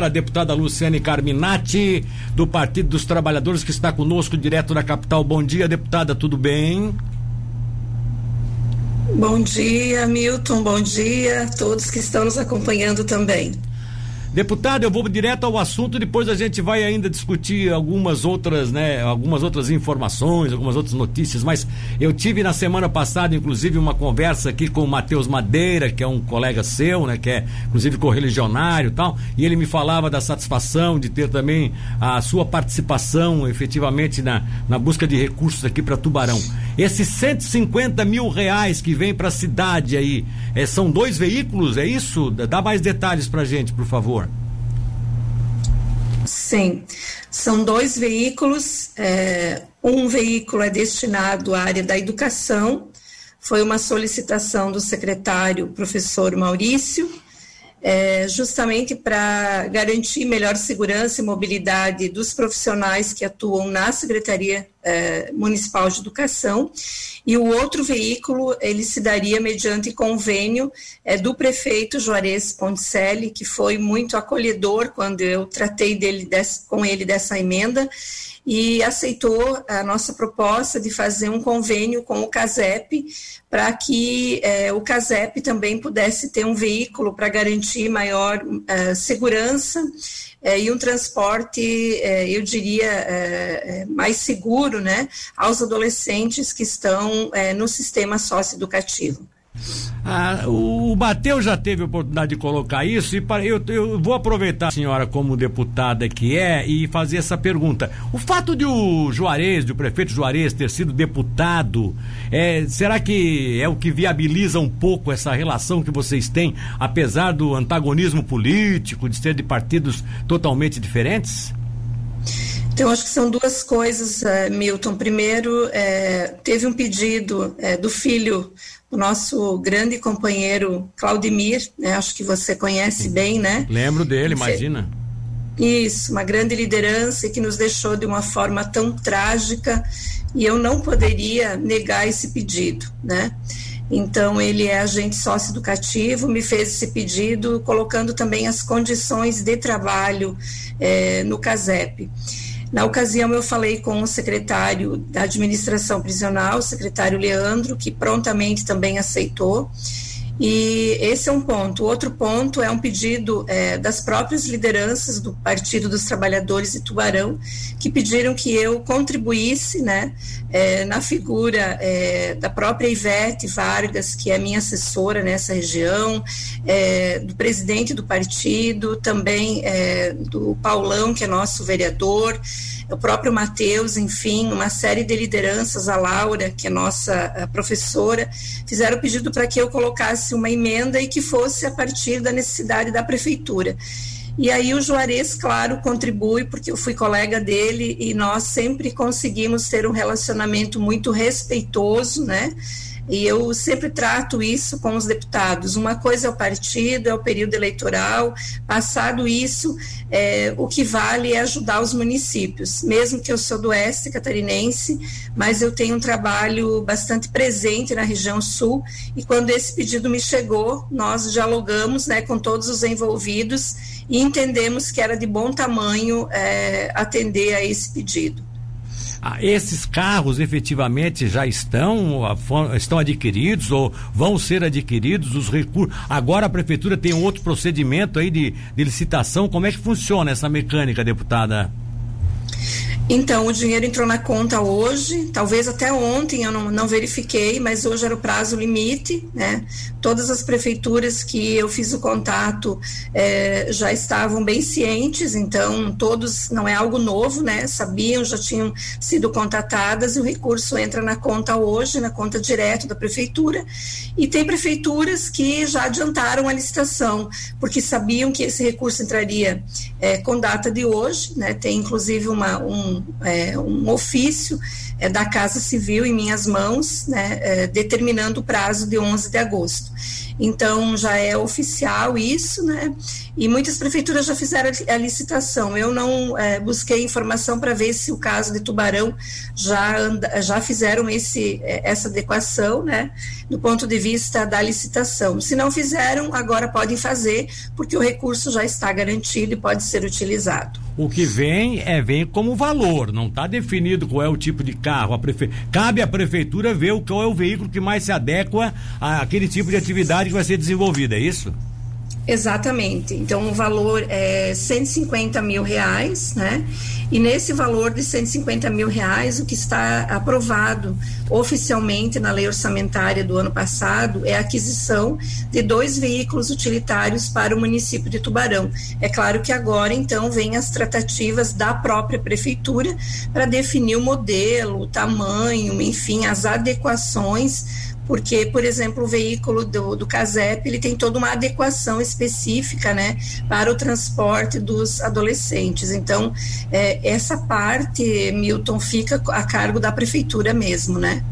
A deputada Luciane Carminati, do Partido dos Trabalhadores, que está conosco direto da capital. Bom dia, deputada, tudo bem? Bom dia, Milton. Bom dia a todos que estão nos acompanhando também. Deputado, eu vou direto ao assunto, depois a gente vai ainda discutir algumas outras, né, algumas outras informações, algumas outras notícias, mas eu tive na semana passada, inclusive, uma conversa aqui com o Matheus Madeira, que é um colega seu, né, que é inclusive correligionário e tal, e ele me falava da satisfação de ter também a sua participação efetivamente na, na busca de recursos aqui para Tubarão. Esses 150 mil reais que vem para a cidade aí, é, são dois veículos, é isso? Dá mais detalhes pra gente, por favor. Sim, são dois veículos. É, um veículo é destinado à área da educação, foi uma solicitação do secretário professor Maurício, é, justamente para garantir melhor segurança e mobilidade dos profissionais que atuam na Secretaria é, Municipal de Educação. E o outro veículo, ele se daria mediante convênio é, do prefeito Juarez Ponticelli, que foi muito acolhedor quando eu tratei dele com ele dessa emenda e aceitou a nossa proposta de fazer um convênio com o CASEP para que eh, o CASEP também pudesse ter um veículo para garantir maior uh, segurança eh, e um transporte, eu diria, mais seguro né, aos adolescentes que estão no sistema socioeducativo. Ah, o Bateu já teve a oportunidade de colocar isso e para, eu, eu vou aproveitar a senhora como deputada que é e fazer essa pergunta. O fato de o Juarez, de o prefeito Juarez ter sido deputado, é, será que é o que viabiliza um pouco essa relação que vocês têm, apesar do antagonismo político, de ser de partidos totalmente diferentes? Então, acho que são duas coisas, uh, Milton. Primeiro, é, teve um pedido é, do filho o nosso grande companheiro Claudemir, né? Acho que você conhece bem, né? Lembro dele, imagina. Isso, uma grande liderança que nos deixou de uma forma tão trágica e eu não poderia negar esse pedido, né? Então, ele é agente socioeducativo, me fez esse pedido, colocando também as condições de trabalho eh, no CASEP. Na ocasião, eu falei com o secretário da administração prisional, o secretário Leandro, que prontamente também aceitou. E esse é um ponto. Outro ponto é um pedido é, das próprias lideranças do Partido dos Trabalhadores de Tubarão, que pediram que eu contribuísse né, é, na figura é, da própria Ivete Vargas, que é minha assessora nessa região, é, do presidente do partido, também é, do Paulão, que é nosso vereador o próprio Matheus, enfim, uma série de lideranças, a Laura, que é nossa professora, fizeram pedido para que eu colocasse uma emenda e que fosse a partir da necessidade da prefeitura. E aí o Juarez, claro, contribui, porque eu fui colega dele e nós sempre conseguimos ter um relacionamento muito respeitoso, né? E eu sempre trato isso com os deputados. Uma coisa é o partido, é o período eleitoral. Passado isso, é, o que vale é ajudar os municípios. Mesmo que eu sou do oeste catarinense, mas eu tenho um trabalho bastante presente na região sul. E quando esse pedido me chegou, nós dialogamos né, com todos os envolvidos e entendemos que era de bom tamanho é, atender a esse pedido. Ah, esses carros efetivamente já estão, estão adquiridos ou vão ser adquiridos os recursos. Agora a prefeitura tem um outro procedimento aí de, de licitação. Como é que funciona essa mecânica, deputada? Então, o dinheiro entrou na conta hoje, talvez até ontem eu não, não, verifiquei, mas hoje era o prazo limite, né? Todas as prefeituras que eu fiz o contato é, já estavam bem cientes, então todos, não é algo novo, né? Sabiam, já tinham sido contatadas e o recurso entra na conta hoje, na conta direto da prefeitura. E tem prefeituras que já adiantaram a licitação, porque sabiam que esse recurso entraria é, com data de hoje, né? Tem inclusive uma, um é, um ofício é, da Casa Civil em minhas mãos, né, é, determinando o prazo de 11 de agosto. Então já é oficial isso, né? E muitas prefeituras já fizeram a licitação. Eu não é, busquei informação para ver se o caso de Tubarão já, anda, já fizeram esse, é, essa adequação, né? Do ponto de vista da licitação. Se não fizeram, agora podem fazer, porque o recurso já está garantido e pode ser utilizado. O que vem é vem como valor, não está definido qual é o tipo de carro. A prefe... Cabe à prefeitura ver qual é o veículo que mais se adequa àquele tipo de atividade que vai ser desenvolvida, é isso? Exatamente. Então, o valor é 150 mil reais, né? E nesse valor de 150 mil reais, o que está aprovado oficialmente na lei orçamentária do ano passado é a aquisição de dois veículos utilitários para o município de Tubarão. É claro que agora, então, vem as tratativas da própria prefeitura para definir o modelo, o tamanho, enfim, as adequações porque, por exemplo, o veículo do, do CASEP, ele tem toda uma adequação específica, né, para o transporte dos adolescentes. Então, é, essa parte, Milton, fica a cargo da prefeitura mesmo, né?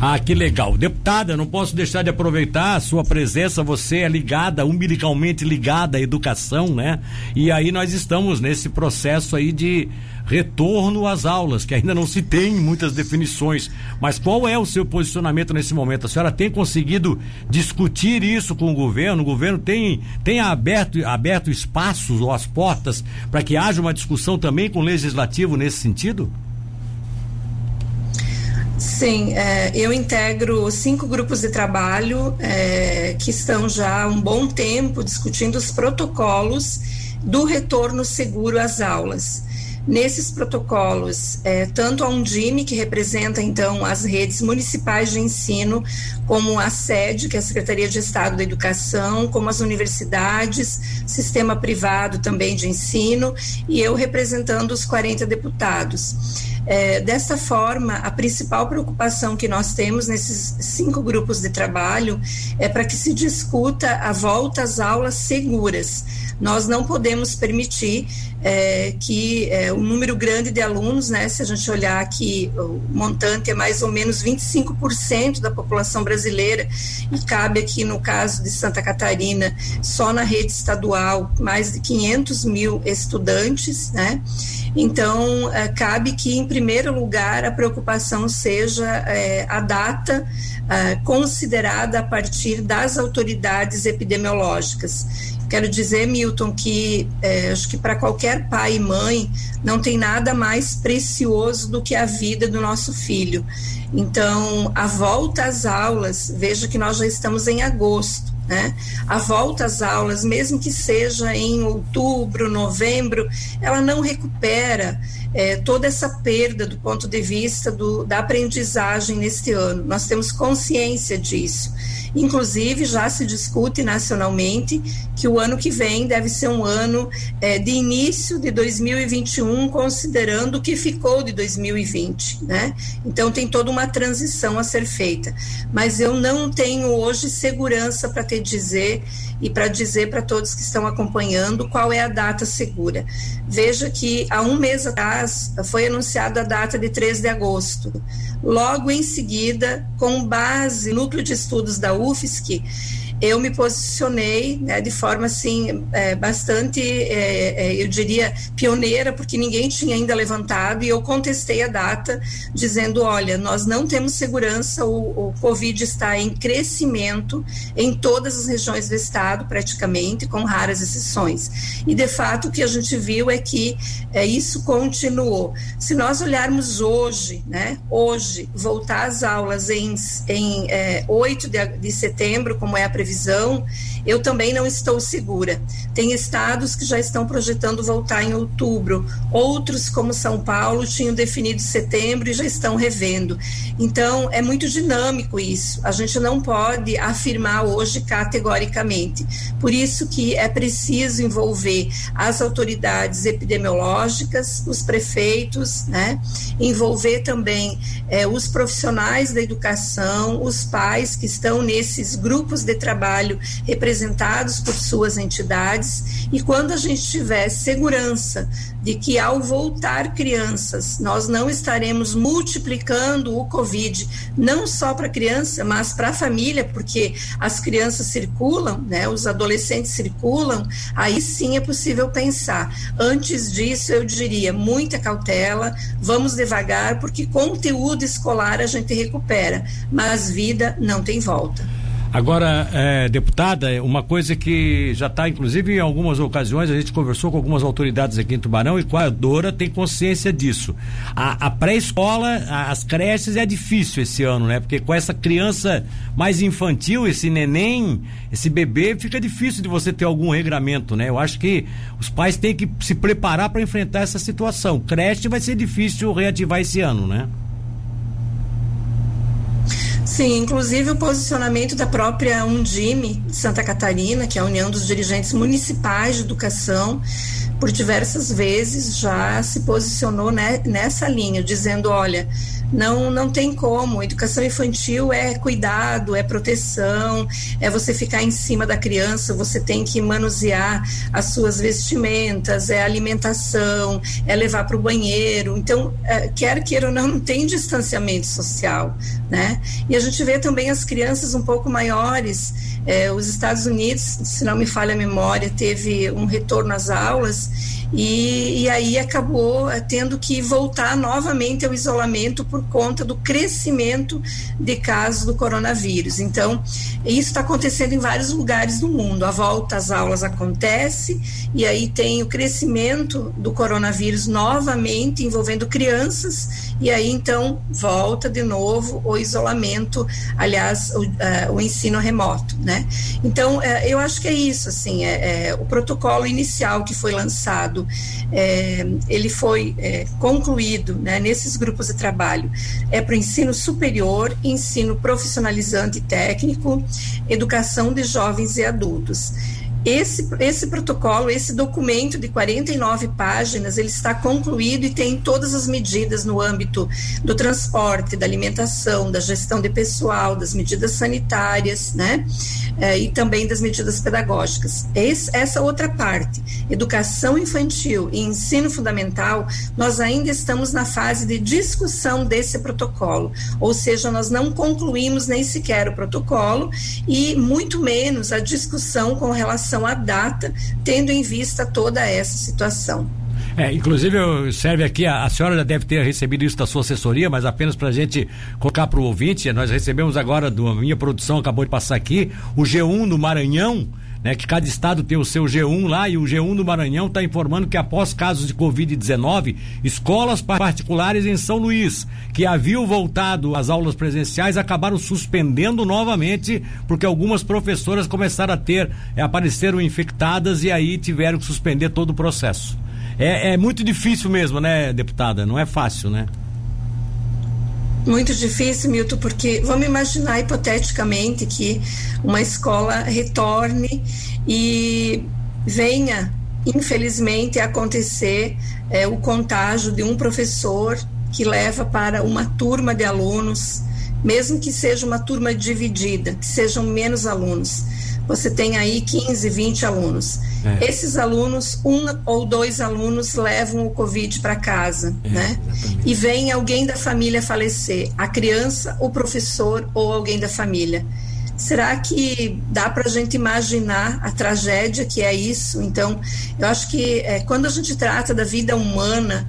Ah, que legal. Deputada, não posso deixar de aproveitar a sua presença, você é ligada, umbilicalmente ligada à educação, né? E aí nós estamos nesse processo aí de retorno às aulas, que ainda não se tem muitas definições. Mas qual é o seu posicionamento nesse momento? A senhora tem conseguido discutir isso com o governo? O governo tem, tem aberto, aberto espaços ou as portas para que haja uma discussão também com o legislativo nesse sentido? Sim, é, eu integro cinco grupos de trabalho é, que estão já há um bom tempo discutindo os protocolos do retorno seguro às aulas. Nesses protocolos, é, tanto a Undime, que representa então as redes municipais de ensino, como a SED, que é a Secretaria de Estado da Educação, como as universidades, sistema privado também de ensino, e eu representando os 40 deputados. É, dessa forma, a principal preocupação que nós temos nesses cinco grupos de trabalho é para que se discuta a volta às aulas seguras. Nós não podemos permitir é, que é, um número grande de alunos, né, se a gente olhar aqui, o montante é mais ou menos 25% da população brasileira, e cabe aqui no caso de Santa Catarina, só na rede estadual, mais de 500 mil estudantes, né? Então, é, cabe que, em primeiro lugar, a preocupação seja é, a data é, considerada a partir das autoridades epidemiológicas. Quero dizer, Milton, que é, acho que para qualquer pai e mãe não tem nada mais precioso do que a vida do nosso filho. Então, a volta às aulas, veja que nós já estamos em agosto. Né? A volta às aulas, mesmo que seja em outubro, novembro, ela não recupera é, toda essa perda do ponto de vista do, da aprendizagem neste ano. Nós temos consciência disso. Inclusive, já se discute nacionalmente que o ano que vem deve ser um ano é, de início de 2021, considerando o que ficou de 2020. Né? Então, tem toda uma transição a ser feita. Mas eu não tenho hoje segurança para te dizer e para dizer para todos que estão acompanhando qual é a data segura. Veja que há um mês atrás foi anunciada a data de 3 de agosto. Logo em seguida, com base no núcleo de estudos da UFSC, eu me posicionei né, de forma assim é, bastante, é, é, eu diria, pioneira, porque ninguém tinha ainda levantado, e eu contestei a data, dizendo: olha, nós não temos segurança, o, o Covid está em crescimento em todas as regiões do estado, praticamente, com raras exceções. E de fato o que a gente viu é que é, isso continuou. Se nós olharmos hoje, né, hoje, voltar às aulas em, em é, 8 de, de setembro, como é a previsão previsão, eu também não estou segura. Tem estados que já estão projetando voltar em outubro, outros, como São Paulo, tinham definido setembro e já estão revendo. Então, é muito dinâmico isso. A gente não pode afirmar hoje categoricamente. Por isso que é preciso envolver as autoridades epidemiológicas, os prefeitos, né? envolver também é, os profissionais da educação, os pais que estão nesses grupos de trabalho representativos representados por suas entidades e quando a gente tiver segurança de que ao voltar crianças, nós não estaremos multiplicando o Covid, não só para criança, mas para a família, porque as crianças circulam, né, os adolescentes circulam, aí sim é possível pensar. Antes disso, eu diria muita cautela, vamos devagar, porque conteúdo escolar a gente recupera, mas vida não tem volta. Agora, é, deputada, uma coisa que já está, inclusive, em algumas ocasiões, a gente conversou com algumas autoridades aqui em Tubarão e com a Dora tem consciência disso. A, a pré-escola, as creches é difícil esse ano, né? Porque com essa criança mais infantil, esse neném, esse bebê, fica difícil de você ter algum regramento, né? Eu acho que os pais têm que se preparar para enfrentar essa situação. Creche vai ser difícil reativar esse ano, né? Sim, inclusive o posicionamento da própria Undime de Santa Catarina, que é a União dos Dirigentes Municipais de Educação, por diversas vezes já se posicionou né, nessa linha, dizendo: olha, não, não tem como. Educação infantil é cuidado, é proteção, é você ficar em cima da criança, você tem que manusear as suas vestimentas, é alimentação, é levar para o banheiro. Então, é, quer queira ou não, não tem distanciamento social, né? E a gente vê também as crianças um pouco maiores. É, os Estados Unidos, se não me falha a memória, teve um retorno às aulas e, e aí acabou eh, tendo que voltar novamente ao isolamento por conta do crescimento de casos do coronavírus. Então, isso está acontecendo em vários lugares do mundo. A volta às aulas acontece e aí tem o crescimento do coronavírus novamente envolvendo crianças e aí então volta de novo o isolamento, aliás, o, uh, o ensino remoto, né? Então, uh, eu acho que é isso, assim, é, é, o protocolo inicial que foi lançado é, ele foi é, concluído né, nesses grupos de trabalho é para o ensino superior, ensino profissionalizante e técnico, educação de jovens e adultos. Esse, esse protocolo, esse documento de 49 páginas, ele está concluído e tem todas as medidas no âmbito do transporte, da alimentação, da gestão de pessoal, das medidas sanitárias, né? É, e também das medidas pedagógicas. Esse, essa outra parte, educação infantil e ensino fundamental, nós ainda estamos na fase de discussão desse protocolo, ou seja, nós não concluímos nem sequer o protocolo e muito menos a discussão com relação relação à data, tendo em vista toda essa situação. É, inclusive serve aqui, a, a, senhora já deve ter recebido isso da sua assessoria, mas apenas para a gente colocar para o ouvinte, nós recebemos agora, da minha produção acabou de passar aqui, o G1 no Maranhão, né, que cada estado tem o seu G1 lá e o G1 do Maranhão está informando que após casos de Covid-19, escolas particulares em São Luís, que haviam voltado às aulas presenciais, acabaram suspendendo novamente, porque algumas professoras começaram a ter, é, apareceram infectadas e aí tiveram que suspender todo o processo. É, é muito difícil mesmo, né, deputada? Não é fácil, né? Muito difícil, Milton, porque vamos imaginar hipoteticamente que uma escola retorne e venha, infelizmente, acontecer é, o contágio de um professor que leva para uma turma de alunos, mesmo que seja uma turma dividida, que sejam menos alunos você tem aí 15, 20 alunos. É. Esses alunos, um ou dois alunos levam o Covid para casa, é, né? Exatamente. E vem alguém da família falecer, a criança, o professor ou alguém da família. Será que dá para a gente imaginar a tragédia que é isso? Então, eu acho que é, quando a gente trata da vida humana,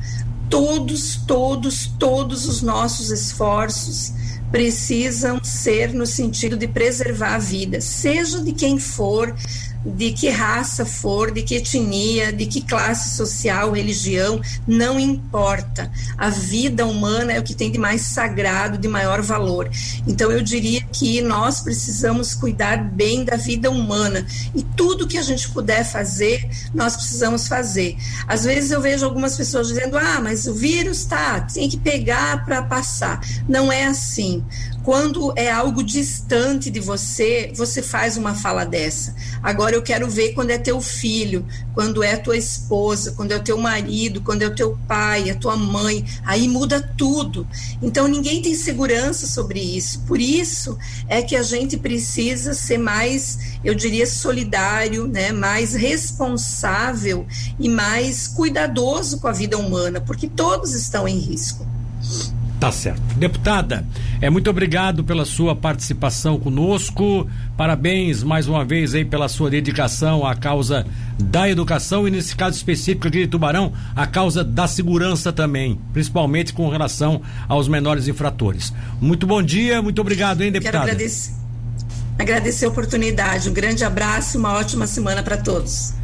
todos, todos, todos os nossos esforços precisam ser no sentido de preservar a vida, seja de quem for, de que raça for, de que etnia, de que classe social, religião, não importa. A vida humana é o que tem de mais sagrado, de maior valor. Então eu diria que nós precisamos cuidar bem da vida humana e tudo que a gente puder fazer, nós precisamos fazer. Às vezes eu vejo algumas pessoas dizendo: "Ah, mas o vírus tá, tem que pegar para passar". Não é assim Quando é algo distante de você, você faz uma fala dessa. Agora eu quero ver quando é teu filho, quando é tua esposa, quando é o teu marido, quando é o teu pai, a tua mãe, aí muda tudo. Então ninguém tem segurança sobre isso. Por isso é que a gente precisa ser mais, eu diria, solidário, né, mais responsável e mais cuidadoso com a vida humana, porque todos estão em risco. Tá certo. Deputada, é muito obrigado pela sua participação conosco. Parabéns mais uma vez aí pela sua dedicação à causa da educação e nesse caso específico aqui de Tubarão, a causa da segurança também, principalmente com relação aos menores infratores. Muito bom dia, muito obrigado, hein, deputada. Quero agradecer, agradecer a oportunidade. Um grande abraço e uma ótima semana para todos.